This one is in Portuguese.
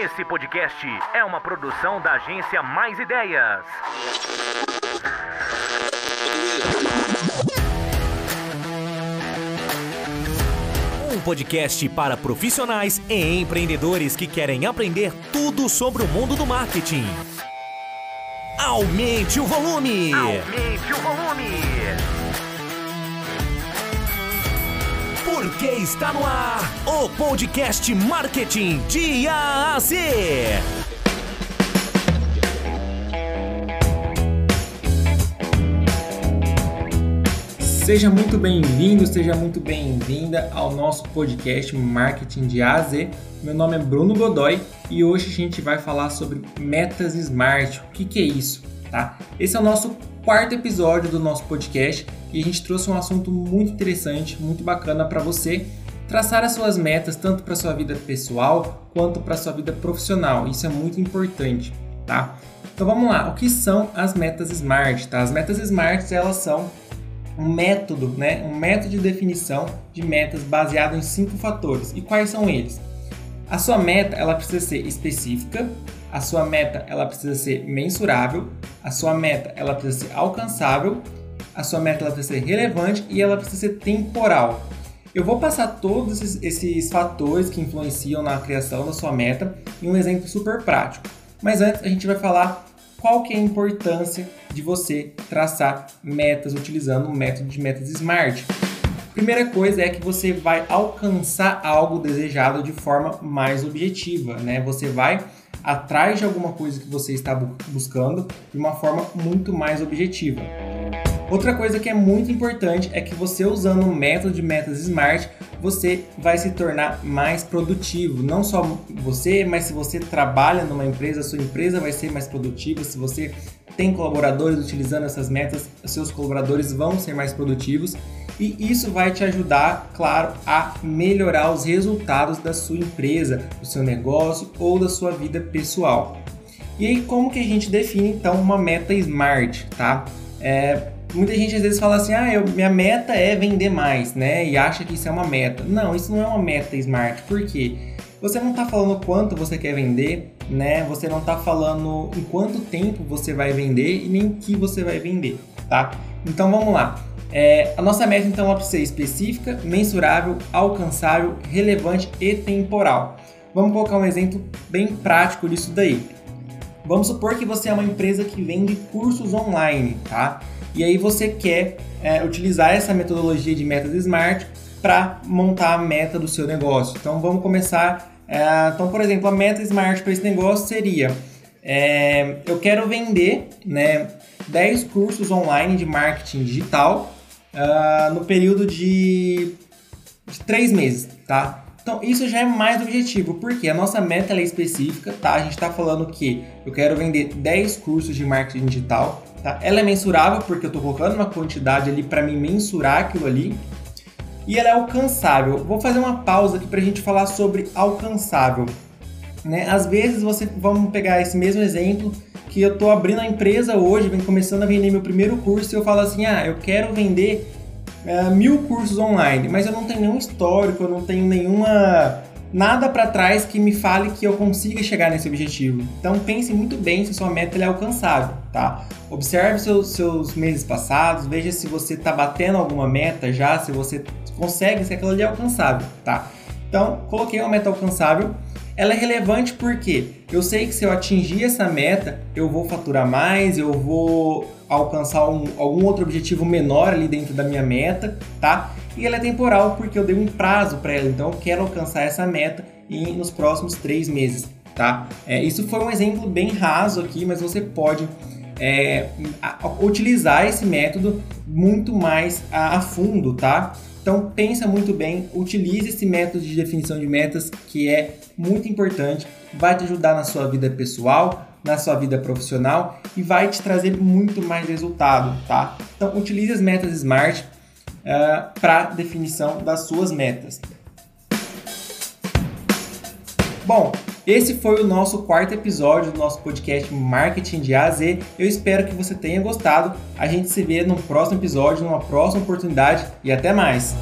Esse podcast é uma produção da agência Mais Ideias. Um podcast para profissionais e empreendedores que querem aprender tudo sobre o mundo do marketing. Aumente o volume! Aumente o volume! Porque está no ar o podcast Marketing de A a Z. Seja muito bem-vindo, seja muito bem-vinda ao nosso podcast Marketing de A a Z. Meu nome é Bruno Godoy e hoje a gente vai falar sobre metas smart. O que, que é isso? Tá? Esse é o nosso quarto episódio do nosso podcast e a gente trouxe um assunto muito interessante, muito bacana para você traçar as suas metas tanto para sua vida pessoal quanto para sua vida profissional. Isso é muito importante, tá? Então vamos lá, o que são as metas SMART? Tá? As metas SMART elas são um método, né? Um método de definição de metas baseado em cinco fatores. E quais são eles? A sua meta ela precisa ser específica, a sua meta ela precisa ser mensurável, a sua meta ela precisa ser alcançável, a sua meta ela precisa ser relevante e ela precisa ser temporal. Eu vou passar todos esses, esses fatores que influenciam na criação da sua meta em um exemplo super prático. Mas antes a gente vai falar qual que é a importância de você traçar metas utilizando o método de metas SMART. Primeira coisa é que você vai alcançar algo desejado de forma mais objetiva, né? Você vai atrás de alguma coisa que você está buscando de uma forma muito mais objetiva. Outra coisa que é muito importante é que você usando o método de metas SMART, você vai se tornar mais produtivo. Não só você, mas se você trabalha numa empresa, sua empresa vai ser mais produtiva. Se você tem colaboradores utilizando essas metas, seus colaboradores vão ser mais produtivos e isso vai te ajudar, claro, a melhorar os resultados da sua empresa, do seu negócio ou da sua vida pessoal. E aí, como que a gente define então uma meta smart, tá? É, muita gente às vezes fala assim, ah, eu, minha meta é vender mais, né? E acha que isso é uma meta. Não, isso não é uma meta smart. Por quê? Você não está falando quanto você quer vender, né? Você não está falando em quanto tempo você vai vender e nem o que você vai vender, tá? Então vamos lá. É, a nossa meta então é para ser específica, mensurável, alcançável, relevante e temporal. Vamos colocar um exemplo bem prático disso daí. Vamos supor que você é uma empresa que vende cursos online, tá? E aí você quer é, utilizar essa metodologia de metas smart para montar a meta do seu negócio. Então vamos começar. É, então, por exemplo, a meta smart para esse negócio seria: é, eu quero vender né, 10 cursos online de marketing digital uh, no período de, de três meses, tá? Então, isso já é mais objetivo, porque a nossa meta é específica, tá? A gente está falando que eu quero vender 10 cursos de marketing digital, tá? Ela é mensurável, porque eu estou colocando uma quantidade ali para me mensurar aquilo ali. E ela é alcançável. Vou fazer uma pausa aqui para a gente falar sobre alcançável. Né? Às vezes, você vamos pegar esse mesmo exemplo que eu estou abrindo a empresa hoje, vem começando a vender meu primeiro curso e eu falo assim, ah, eu quero vender uh, mil cursos online, mas eu não tenho nenhum histórico, eu não tenho nenhuma nada para trás que me fale que eu consiga chegar nesse objetivo. Então pense muito bem se sua meta é alcançável, tá? Observe seus, seus meses passados, veja se você está batendo alguma meta já, se você consegue, se aquilo ali é alcançável, tá? Então coloquei uma meta alcançável ela é relevante porque eu sei que se eu atingir essa meta, eu vou faturar mais, eu vou alcançar um, algum outro objetivo menor ali dentro da minha meta, tá? E ela é temporal porque eu dei um prazo para ela, então eu quero alcançar essa meta em, nos próximos três meses, tá? É, isso foi um exemplo bem raso aqui, mas você pode é, utilizar esse método muito mais a, a fundo, tá? Então pensa muito bem, utilize esse método de definição de metas que é muito importante, vai te ajudar na sua vida pessoal, na sua vida profissional e vai te trazer muito mais resultado, tá? Então utilize as metas SMART uh, eh, para definição das suas metas. Bom, esse foi o nosso quarto episódio do nosso podcast Marketing de A a Z. Eu espero que você tenha gostado. A gente se vê no próximo episódio, numa próxima oportunidade e até mais.